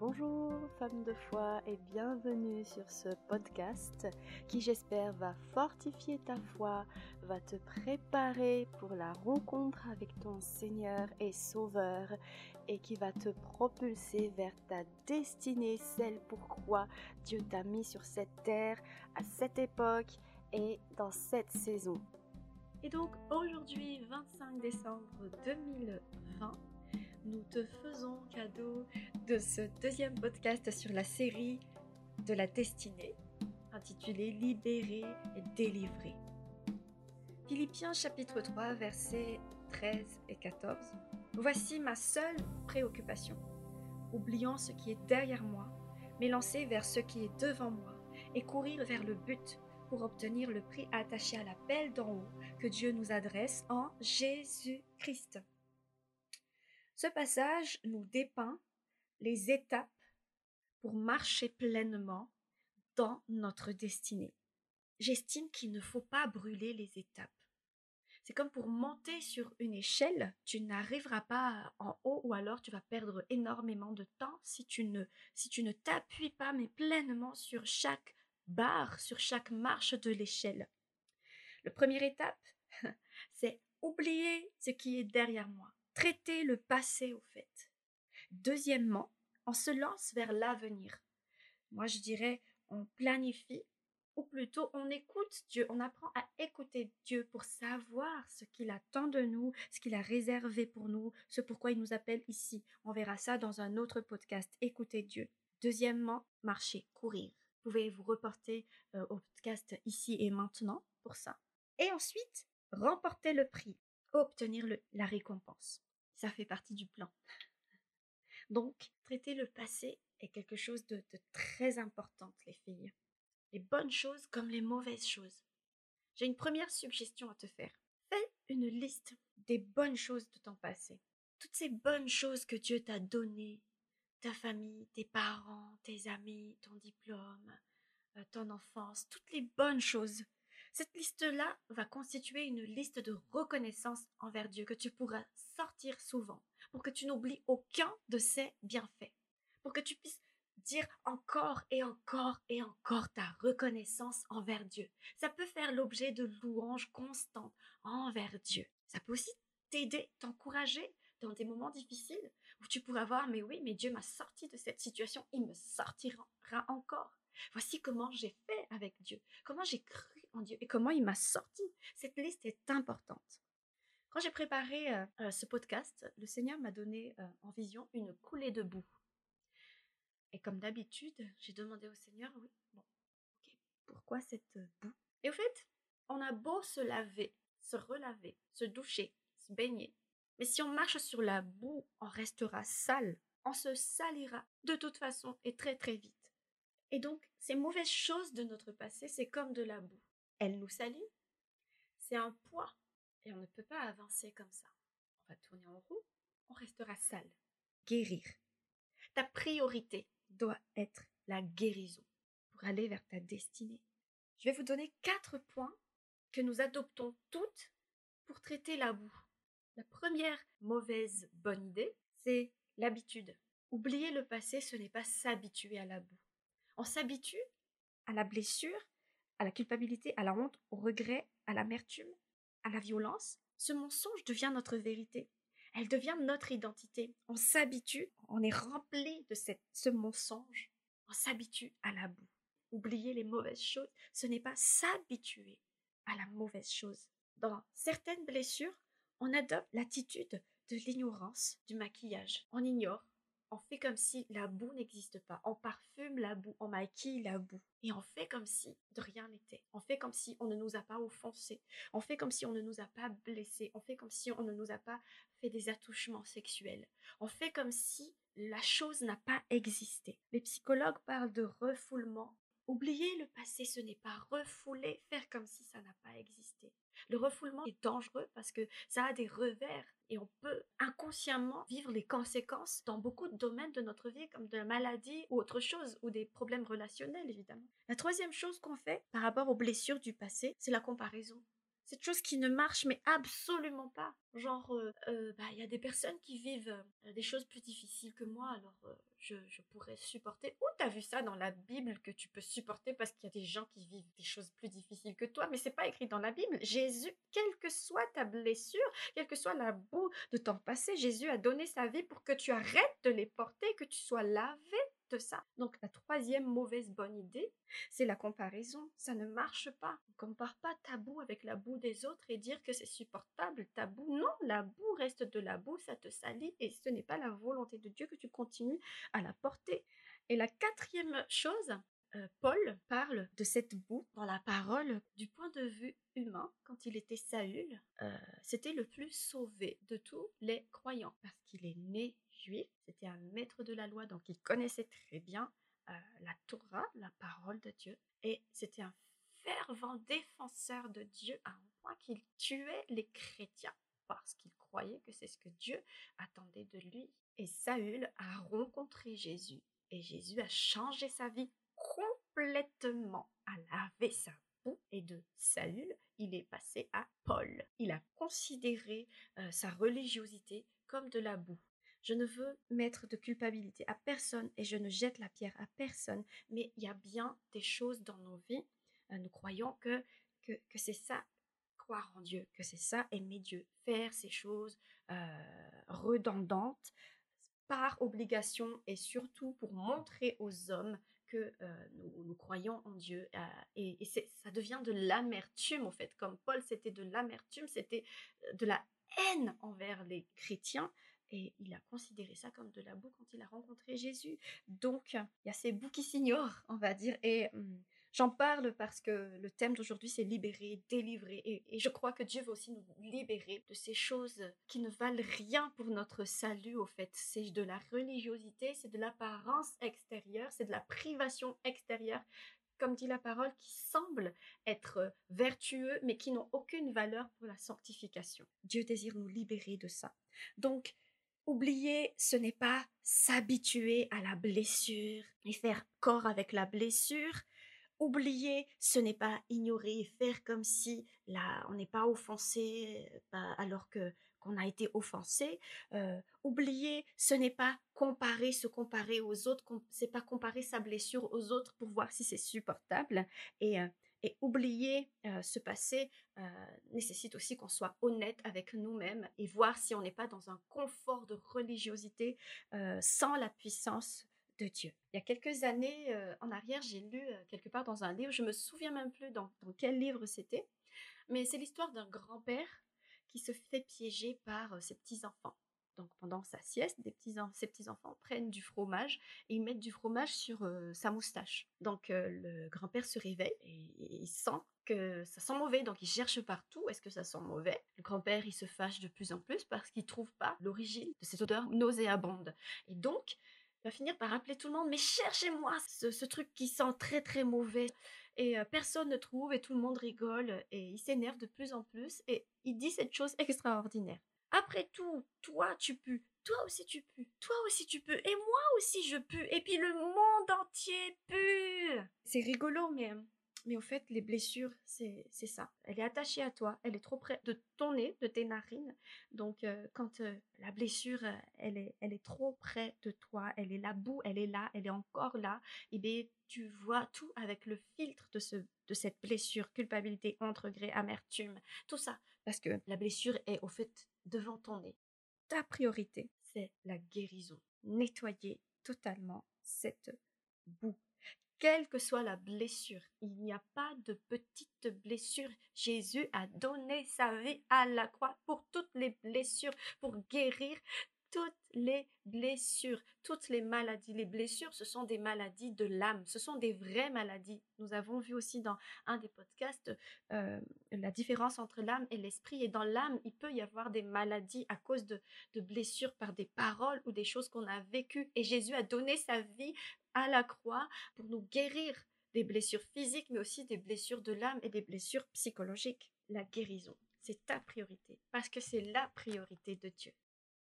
Bonjour femmes de foi et bienvenue sur ce podcast qui j'espère va fortifier ta foi, va te préparer pour la rencontre avec ton Seigneur et Sauveur et qui va te propulser vers ta destinée, celle pourquoi Dieu t'a mis sur cette terre à cette époque et dans cette saison. Et donc aujourd'hui 25 décembre 2020 nous te faisons cadeau de ce deuxième podcast sur la série de la destinée, intitulé Libéré et délivré. Philippiens chapitre 3, versets 13 et 14. Voici ma seule préoccupation, oubliant ce qui est derrière moi, m'élancer vers ce qui est devant moi et courir vers le but pour obtenir le prix attaché à l'appel d'en haut que Dieu nous adresse en Jésus-Christ. Ce passage nous dépeint les étapes pour marcher pleinement dans notre destinée. J'estime qu'il ne faut pas brûler les étapes. C'est comme pour monter sur une échelle, tu n'arriveras pas en haut ou alors tu vas perdre énormément de temps si tu ne si tu ne t'appuies pas mais pleinement sur chaque barre, sur chaque marche de l'échelle. La première étape, c'est oublier ce qui est derrière moi traiter le passé au fait. Deuxièmement, on se lance vers l'avenir. Moi, je dirais, on planifie, ou plutôt on écoute Dieu, on apprend à écouter Dieu pour savoir ce qu'il attend de nous, ce qu'il a réservé pour nous, ce pourquoi il nous appelle ici. On verra ça dans un autre podcast, écouter Dieu. Deuxièmement, marcher, courir. Vous pouvez vous reporter euh, au podcast ici et maintenant pour ça? Et ensuite, remporter le prix, obtenir la récompense ça fait partie du plan. Donc, traiter le passé est quelque chose de, très important, les filles. Les bonnes choses comme les mauvaises choses. J'ai une première suggestion à te faire. Fais une liste des bonnes choses de ton passé. Toutes ces bonnes choses que Dieu t'a données, ta famille, tes parents, tes amis, ton diplôme, euh, ton enfance, toutes les bonnes choses cette liste-là va constituer une liste de reconnaissance envers Dieu que tu pourras sortir souvent pour que tu n'oublies aucun de ses bienfaits, pour que tu puisses dire encore et encore et encore ta reconnaissance envers Dieu. Ça peut faire l'objet de louanges constantes envers Dieu. Ça peut aussi t'aider, t'encourager dans des moments difficiles où tu pourras voir, mais oui, mais Dieu m'a sorti de cette situation, il me sortira encore. Voici comment j'ai fait avec Dieu, comment j'ai cru Dieu et comment il m'a sorti. Cette liste est importante. Quand j'ai préparé euh, euh, ce podcast, le Seigneur m'a donné euh, en vision une coulée de boue. Et comme d'habitude, j'ai demandé au Seigneur, oui, bon, ok, pourquoi cette boue? Et au fait, on a beau se laver, se relaver, se doucher, se baigner, mais si on marche sur la boue, on restera sale, on se salira de toute façon et très très vite. Et donc, ces mauvaises choses de notre passé, c'est comme de la boue. Elles nous salient, c'est un poids, et on ne peut pas avancer comme ça. On va tourner en roue, on restera sale. Guérir. Ta priorité doit être la guérison pour aller vers ta destinée. Je vais vous donner quatre points que nous adoptons toutes pour traiter la boue. La première mauvaise bonne idée, c'est l'habitude. Oublier le passé, ce n'est pas s'habituer à la boue. On s'habitue à la blessure, à la culpabilité, à la honte, au regret, à l'amertume, à la violence. Ce mensonge devient notre vérité. Elle devient notre identité. On s'habitue, on est rempli de cette, ce mensonge. On s'habitue à la boue. Oublier les mauvaises choses, ce n'est pas s'habituer à la mauvaise chose. Dans certaines blessures, on adopte l'attitude de l'ignorance du maquillage. On ignore, on fait comme si la boue n'existe pas. On parfume la boue, on maquille la boue. Et on fait comme si de rien n'était. On fait comme si on ne nous a pas offensés. On fait comme si on ne nous a pas blessés. On fait comme si on ne nous a pas fait des attouchements sexuels. On fait comme si la chose n'a pas existé. Les psychologues parlent de refoulement. Oublier le passé, ce n'est pas refouler, faire comme si ça n'a pas existé. Le refoulement est dangereux parce que ça a des revers et on peut inconsciemment vivre les conséquences dans beaucoup de domaines de notre vie comme de la maladie ou autre chose ou des problèmes relationnels évidemment. La troisième chose qu'on fait par rapport aux blessures du passé, c'est la comparaison. cette chose qui ne marche mais absolument pas. Genre, euh, euh, bah, il y a des personnes qui vivent euh, des choses plus difficiles que moi, alors je, je, pourrais supporter. Où t'as vu ça dans la Bible que tu peux supporter parce qu'il y a des gens qui vivent des choses plus difficiles que toi, mais c'est pas écrit dans la Bible. Jésus, quelle que soit ta blessure, quelle que soit la boue de ton passé, Jésus a donné sa vie pour que tu arrêtes de les porter, que tu sois lavé ça. Donc la troisième mauvaise bonne idée, c'est la comparaison. Ça ne marche pas. On compare pas ta boue avec la boue des autres et dire que c'est supportable. Ta boue, non, la boue reste de la boue, ça te salit et ce n'est pas la volonté de Dieu que tu continues à la porter. Et la quatrième chose, euh, Paul parle de cette boue dans la parole du point de vue humain. Quand il était Saül, euh, c'était le plus sauvé de tous les croyants parce qu'il est né c'était un maître de la loi, donc il connaissait très bien euh, la Torah, la parole de Dieu, et c'était un fervent défenseur de Dieu à un point qu'il tuait les chrétiens parce qu'il croyait que c'est ce que Dieu attendait de lui. Et Saül a rencontré Jésus et Jésus a changé sa vie complètement, a lavé sa boue et de Saül, il est passé à Paul. Il a considéré euh, sa religiosité comme de la boue. Je ne veux mettre de culpabilité à personne et je ne jette la pierre à personne, mais il y a bien des choses dans nos vies. Euh, nous croyons que, que, c'est ça, croire en Dieu, que c'est ça, aimer Dieu, faire ces choses euh, redondantes par obligation et surtout pour montrer aux hommes que euh, nous, nous, croyons en Dieu. Et ça devient de l'amertume, en fait. Comme Paul, c'était de l'amertume, c'était de la haine envers les chrétiens. Et il a considéré ça comme de la boue quand il a rencontré Jésus. Donc, il y a ces bouts qui s'ignorent, on va dire. Et hum, j'en parle parce que le thème d'aujourd'hui, c'est libérer, délivrer. Et, et, je crois que Dieu veut aussi nous libérer de ces choses qui ne valent rien pour notre salut, au fait. C'est de la religiosité, c'est de l'apparence extérieure, c'est de la privation extérieure comme dit la parole, qui semblent être vertueux, mais qui n'ont aucune valeur pour la sanctification. Dieu désire nous libérer de ça. Donc, Oublier, ce n'est pas s'habituer à la blessure et faire corps avec la blessure. Oublier, ce n'est pas ignorer et faire comme si on n'est pas offensé alors que qu'on a été offensé. Euh, oublier, ce n'est pas comparer, se comparer aux autres. C'est pas comparer sa blessure aux autres pour voir si c'est supportable. Et euh, et oublier euh, ce passé euh, nécessite aussi qu'on soit honnête avec nous-mêmes et voir si on n'est pas dans un confort de religiosité euh, sans la puissance de Dieu. Il y a quelques années en arrière, j'ai lu quelque part dans un livre, je me souviens même plus dans, dans quel livre c'était, mais c'est l'histoire d'un grand-père qui se fait piéger par ses petits-enfants. Donc pendant sa sieste, ses petits-enfants prennent du fromage et ils mettent du fromage sur euh, sa moustache. Donc euh, le grand-père se réveille et, il sent que ça sent mauvais, donc il cherche partout, est-ce que ça sent mauvais Le grand-père, il se fâche de plus en plus parce qu'il trouve pas l'origine de cette odeur nauséabonde. Et donc, il va finir par appeler tout le monde, mais cherchez-moi ce, truc qui sent très très mauvais. Et euh, personne ne trouve et tout le monde rigole et il s'énerve de plus en plus et il dit cette chose extraordinaire. Après tout, toi tu peux, toi aussi tu peux, toi aussi tu peux, et moi aussi je peux, et puis le monde entier peut. C'est rigolo, mais mais au fait, les blessures, c'est ça. Elle est attachée à toi, elle est trop près de ton nez, de tes narines. Donc, euh, quand euh, la blessure, euh, elle, est, elle est trop près de toi, elle est là bout, elle est là, elle est encore là, et eh bien, tu vois tout avec le filtre de, ce, de cette blessure, culpabilité, honte, regret, amertume, tout ça. Parce que la blessure est au fait devant ton nez. Ta priorité, c'est la guérison. Nettoyer totalement cette boue quelle que soit la blessure. Il n'y a pas de petite blessure. Jésus a donné sa vie à la croix pour toutes les blessures, pour guérir toutes les blessures, toutes les maladies. Les blessures, ce sont des maladies de l'âme, ce sont des vraies maladies. Nous avons vu aussi dans un des podcasts euh, la différence entre l'âme et l'esprit. Et dans l'âme, il peut y avoir des maladies à cause de, de blessures par des paroles ou des choses qu'on a vécues. Et Jésus a donné sa vie à la croix pour nous guérir des blessures physiques, mais aussi des blessures de l'âme et des blessures psychologiques. La guérison, c'est ta priorité, parce que c'est la priorité de Dieu.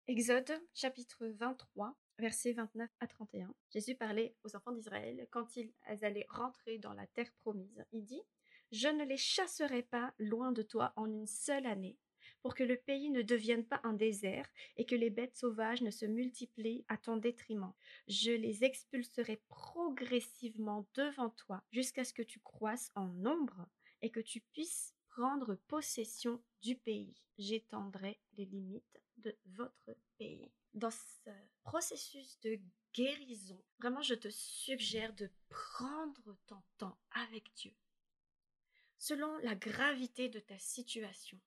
Exode chapitre 23, versets 29 à 31. Jésus parlait aux enfants d'Israël quand ils allaient rentrer dans la terre promise. Il dit, Je ne les chasserai pas loin de toi en une seule année, pour que le pays ne devienne pas un désert et que les bêtes sauvages ne se multiplient à ton détriment. Je les expulserai progressivement devant toi jusqu'à ce que tu croisses en nombre et que tu puisses prendre possession du pays. J'étendrai les limites de votre pays. Dans ce processus de guérison, vraiment je te suggère de prendre ton temps avec Dieu. Selon la gravité de ta situation,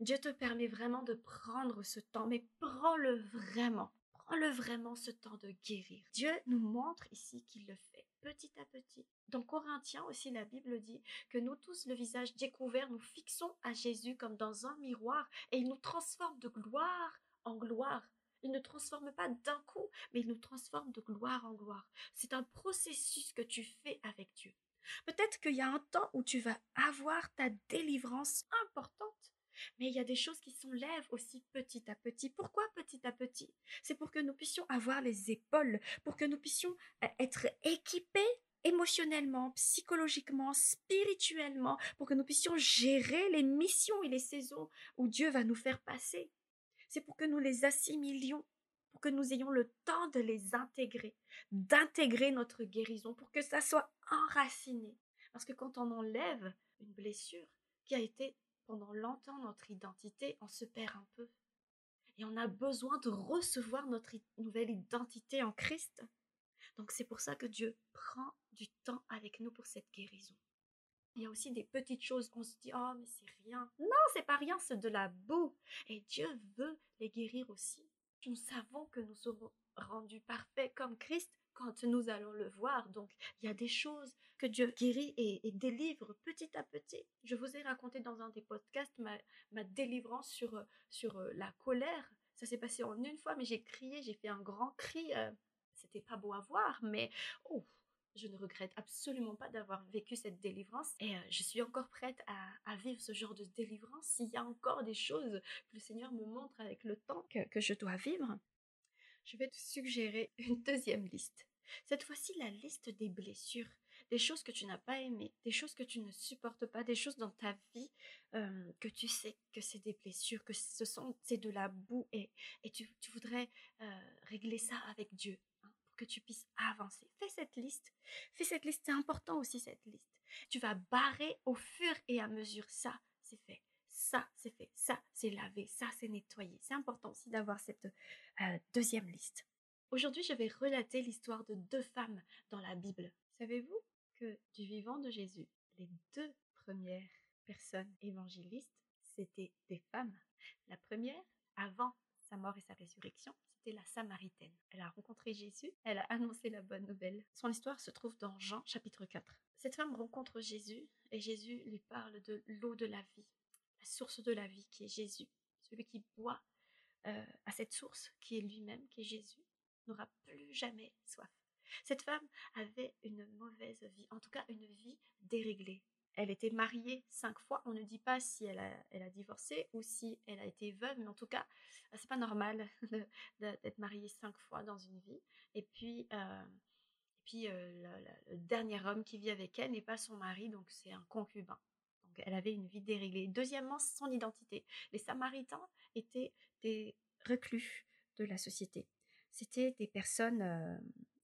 Dieu te permet vraiment de prendre ce temps, mais prends-le vraiment. Prends-le vraiment ce temps de guérir. Dieu nous montre ici qu'il le fait petit à petit. Dans Corinthiens aussi, la Bible dit que nous tous, le visage découvert, nous fixons à Jésus comme dans un miroir et il nous transforme de gloire en gloire. Il ne transforme pas d'un coup, mais il nous transforme de gloire en gloire. C'est un processus que tu fais avec Dieu. Peut-être qu'il y a un temps où tu vas avoir ta délivrance importante. Mais il y a des choses qui s'enlèvent aussi petit à petit. Pourquoi petit à petit? C'est pour que nous puissions avoir les épaules, pour que nous puissions euh, être équipés émotionnellement, psychologiquement, spirituellement, pour que nous puissions gérer les missions et les saisons où Dieu va nous faire passer. C'est pour que nous les assimilions, pour que nous ayons le temps de les intégrer, d'intégrer notre guérison, pour que ça soit enraciné. Parce que quand on enlève une blessure qui a été pendant longtemps notre identité, on se perd un peu. Et on a besoin de recevoir notre nouvelle identité en Christ. Donc c'est pour ça que Dieu prend du temps avec nous pour cette guérison. Il y a aussi des petites choses, on se dit, oh mais c'est rien. Non, c'est pas rien, c'est de la boue. Et Dieu veut les guérir aussi. Nous savons que nous serons rendus parfaits comme Christ quand nous allons le voir. Donc, il y a des choses que Dieu guérit et, délivre petit à petit. Je vous ai raconté dans un des podcasts ma, délivrance sur, sur euh, la colère. Ça s'est passé en une fois, mais j'ai crié, j'ai fait un grand cri. Euh, c'était pas beau à voir, mais oh, je ne regrette absolument pas d'avoir vécu cette délivrance et euh, je suis encore prête à, vivre ce genre de délivrance s'il y a encore des choses que le Seigneur me montre avec le temps que je dois vivre. Je vais te suggérer une deuxième liste. Cette fois-ci, la liste des blessures, des choses que tu n'as pas aimées, des choses que tu ne supportes pas, des choses dans ta vie euh, que tu sais que c'est des blessures, que ce sont c'est de la boue et, tu, voudrais euh, régler ça avec Dieu hein, pour que tu puisses avancer. Fais cette liste. Fais cette liste. C'est important aussi cette liste. Tu vas barrer au fur et à mesure. Ça, c'est fait ça c'est fait, ça c'est lavé, ça c'est nettoyé. C'est important aussi d'avoir cette euh, deuxième liste. Aujourd'hui, je vais relater l'histoire de deux femmes dans la Bible. Savez-vous que du vivant de Jésus, les deux premières personnes évangélistes, c'était des femmes? La première, avant sa mort et sa résurrection, c'était la Samaritaine. Elle a rencontré Jésus, elle a annoncé la bonne nouvelle. Son histoire se trouve dans Jean chapitre 4. Cette femme rencontre Jésus et Jésus lui parle de l'eau de la vie, la source de la vie qui est Jésus. Celui qui boit euh, à cette source qui est lui-même, qui est Jésus, n'aura plus jamais soif. Cette femme avait une mauvaise vie, en tout cas une vie déréglée. Elle était mariée cinq fois. On ne dit pas si elle a, divorcé ou si elle a été veuve, mais en tout cas, c'est pas normal d'être mariée cinq fois dans une vie. Et puis, euh, et puis euh, le, dernier homme qui vit avec elle n'est pas son mari, donc c'est un concubin. Donc elle avait une vie déréglée. Deuxièmement, son identité. Les Samaritains étaient des reclus de la société c'était des personnes euh,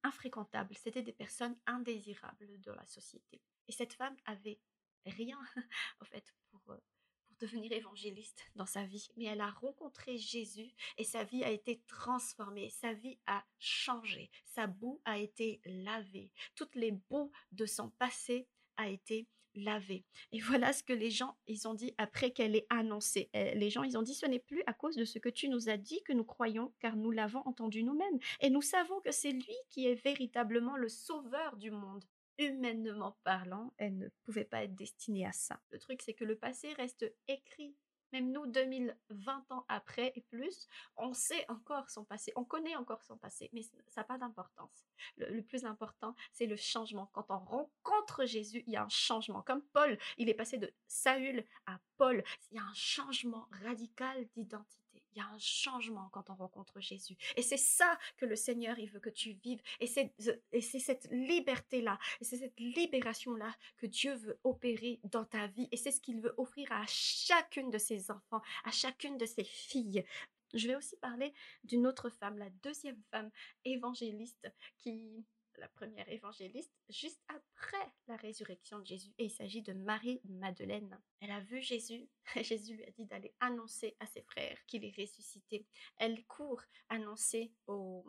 infréquentables, c'était des personnes indésirables de la société. Et cette femme avait rien, en fait, pour, euh, pour devenir évangéliste dans sa vie. Mais elle a rencontré Jésus et sa vie a été transformée, sa vie a changé, sa boue a été lavée, toutes les boues de son passé a été laver. Et voilà ce que les gens, ils ont dit après qu'elle ait annoncé. Les gens, ils ont dit, ce n'est plus à cause de ce que tu nous as dit que nous croyons, car nous l'avons entendu nous-mêmes. Et nous savons que c'est lui qui est véritablement le sauveur du monde. Humainement parlant, elle ne pouvait pas être destinée à ça. Le truc, c'est que le passé reste écrit même nous, 2020 ans après et plus, on sait encore son passé, on connaît encore son passé, mais ça n'a pas d'importance. Le, plus important, c'est le changement. Quand on rencontre Jésus, il y a un changement. Comme Paul, il est passé de Saül à Paul. Il y a un changement radical d'identité. Il y a un changement quand on rencontre Jésus. Et c'est ça que le Seigneur, il veut que tu vives. Et c'est, et c'est cette liberté-là, et c'est cette libération-là que Dieu veut opérer dans ta vie. Et c'est ce qu'il veut offrir à chacune de ses enfants, à chacune de ses filles. Je vais aussi parler d'une autre femme, la deuxième femme évangéliste qui la première évangéliste, juste après la résurrection de Jésus. Et il s'agit de Marie-Madeleine. Elle a vu Jésus. Jésus lui a dit d'aller annoncer à ses frères qu'il est ressuscité. Elle court annoncer aux,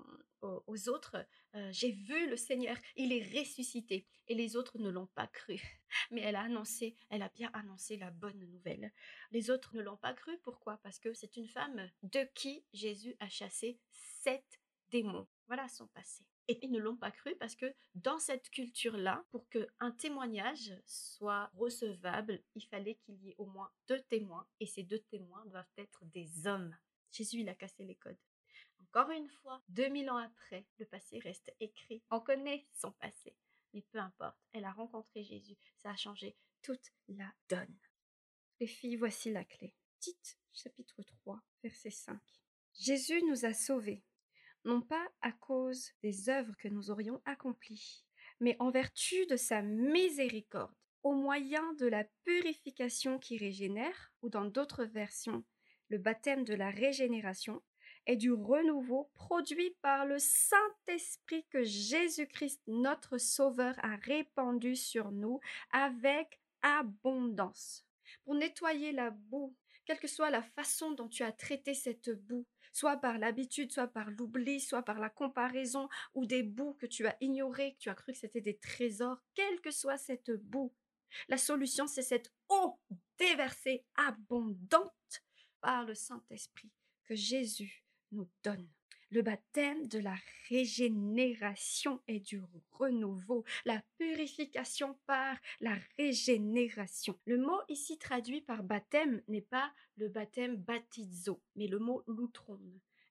autres, euh, j'ai vu le Seigneur, il est ressuscité. Et les autres ne l'ont pas cru. Mais elle a annoncé, elle a bien annoncé la bonne nouvelle. Les autres ne l'ont pas cru. Pourquoi? Parce que c'est une femme de qui Jésus a chassé sept démons. Voilà son passé. Et ils ne l'ont pas cru parce que dans cette culture-là, pour qu'un témoignage soit recevable, il fallait qu'il y ait au moins deux témoins. Et ces deux témoins doivent être des hommes. Jésus, il a cassé les codes. Encore une fois, 2000 ans après, le passé reste écrit. On connaît son passé. Mais peu importe, elle a rencontré Jésus. Ça a changé toute la donne. Les filles, voici la clé. Tite, chapitre 3, verset 5. Jésus nous a sauvés non pas à cause des œuvres que nous aurions accomplies, mais en vertu de sa miséricorde, au moyen de la purification qui régénère, ou dans d'autres versions, le baptême de la régénération, et du renouveau produit par le Saint-Esprit que Jésus-Christ, notre Sauveur, a répandu sur nous avec abondance. Pour nettoyer la boue, quelle que soit la façon dont tu as traité cette boue, soit par l'habitude, soit par l'oubli, soit par la comparaison ou des bouts que tu as ignorés, que tu as cru que c'était des trésors, quelle que soit cette boue. La solution, c'est cette eau déversée abondante par le Saint-Esprit que Jésus nous donne le baptême de la régénération et du renouveau, la purification par la régénération. Le mot ici traduit par baptême n'est pas le baptême baptizo, mais le mot loutron.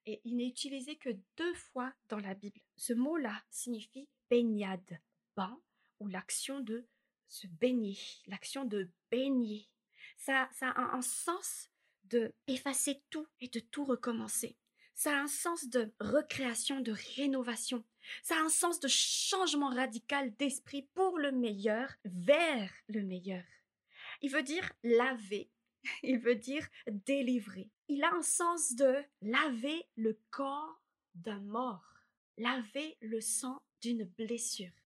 Et il n'est utilisé que deux fois dans la Bible. Ce mot-là signifie baignade, bain, ou l'action de se baigner, l'action de baigner. Ça, ça a un sens de effacer tout et de tout recommencer ça a un sens de recréation, de rénovation. Ça a un sens de changement radical d'esprit pour le meilleur vers le meilleur. Il veut dire laver, il veut dire délivrer. Il a un sens de laver le corps d'un mort, laver le sang d'une blessure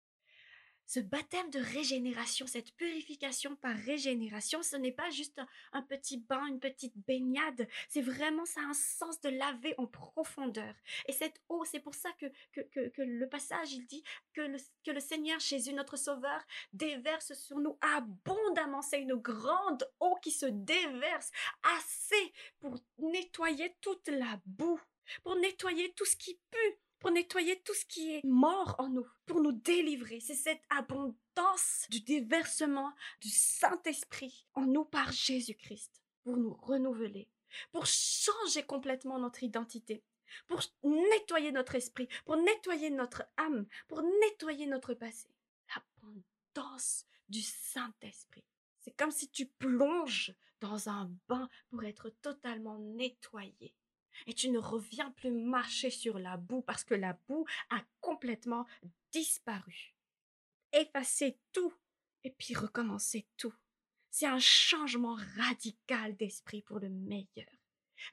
ce baptême de régénération, cette purification par régénération, ce n'est pas juste un, petit bain, une petite baignade, c'est vraiment ça a un sens de laver en profondeur. Et cette eau, c'est pour ça que, que, le passage, il dit que le, que le Seigneur Jésus, notre Sauveur, déverse sur nous abondamment. C'est une grande eau qui se déverse assez pour nettoyer toute la boue, pour nettoyer tout ce qui pue pour nettoyer tout ce qui est mort en nous, pour nous délivrer. C'est cette abondance du déversement du Saint-Esprit en nous par Jésus-Christ, pour nous renouveler, pour changer complètement notre identité, pour nettoyer notre esprit, pour nettoyer notre âme, pour nettoyer notre passé. L'abondance du Saint-Esprit. C'est comme si tu plonges dans un bain pour être totalement nettoyé et tu ne reviens plus marcher sur la boue parce que la boue a complètement disparu. Effacer tout et puis recommencer tout. C'est un changement radical d'esprit pour le meilleur.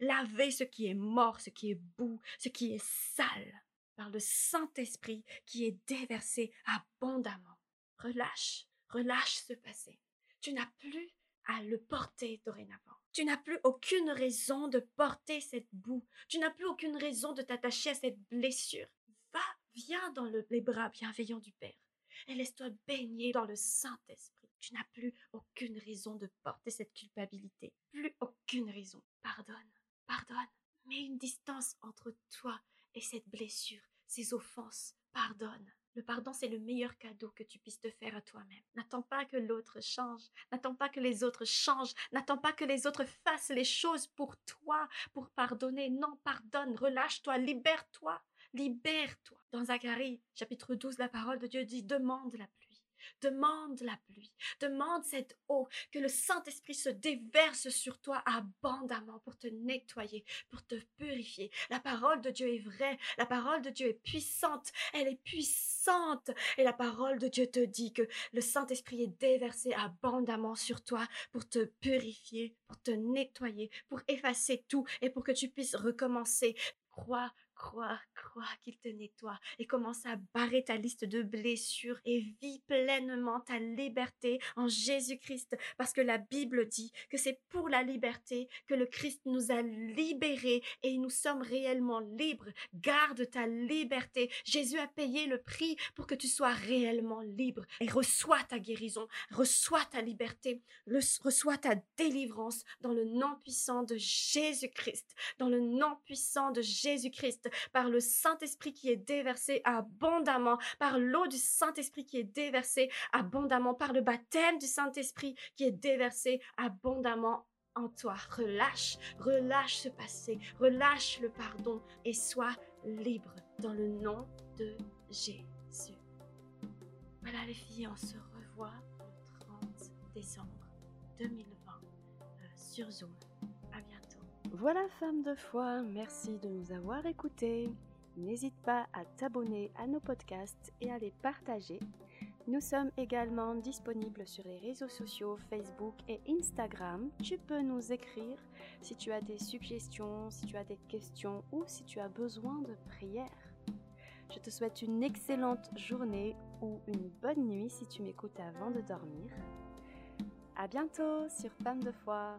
Laver ce qui est mort, ce qui est boue, ce qui est sale par le Saint-Esprit qui est déversé abondamment. Relâche, relâche ce passé. Tu n'as plus à le porter dorénavant. Tu n'as plus aucune raison de porter cette boue. Tu n'as plus aucune raison de t'attacher à cette blessure. Va, viens dans les bras bienveillants du Père et laisse-toi baigner dans le Saint-Esprit. Tu n'as plus aucune raison de porter cette culpabilité. Plus aucune raison. Pardonne, pardonne. Mets une distance entre toi et cette blessure, ces offenses. Pardonne. Le pardon, c'est le meilleur cadeau que tu puisses te faire à toi-même. N'attends pas que l'autre change. N'attends pas que les autres changent. N'attends pas que les autres fassent les choses pour toi, pour pardonner. Non, pardonne, relâche-toi, libère-toi, libère-toi. Dans Zacharie, chapitre 12, la parole de Dieu dit, demande la pluie. Demande la pluie, demande cette eau, que le Saint-Esprit se déverse sur toi abondamment pour te nettoyer, pour te purifier. La parole de Dieu est vraie, la parole de Dieu est puissante, elle est puissante. Et la parole de Dieu te dit que le Saint-Esprit est déversé abondamment sur toi pour te purifier, pour te nettoyer, pour effacer tout et pour que tu puisses recommencer. Crois Crois, crois qu'il te nettoie et commence à barrer ta liste de blessures et vis pleinement ta liberté en Jésus-Christ parce que la Bible dit que c'est pour la liberté que le Christ nous a libérés et nous sommes réellement libres. Garde ta liberté. Jésus a payé le prix pour que tu sois réellement libre et reçois ta guérison, reçois ta liberté, reçois ta délivrance dans le nom puissant de Jésus-Christ, dans le nom puissant de Jésus-Christ par le Saint-Esprit qui est déversé abondamment, par l'eau du Saint-Esprit qui est déversée abondamment, par le baptême du Saint-Esprit qui est déversé abondamment en toi. Relâche, relâche ce passé, relâche le pardon et sois libre dans le nom de Jésus. Voilà les filles, on se revoit le 30 décembre 2020 euh, sur Zoom. Voilà femme de foi, merci de nous avoir écoutés. N'hésite pas à t'abonner à nos podcasts et à les partager. Nous sommes également disponibles sur les réseaux sociaux Facebook et Instagram. Tu peux nous écrire si tu as des suggestions, si tu as des questions ou si tu as besoin de prière. Je te souhaite une excellente journée ou une bonne nuit si tu m'écoutes avant de dormir. À bientôt sur Femme de foi.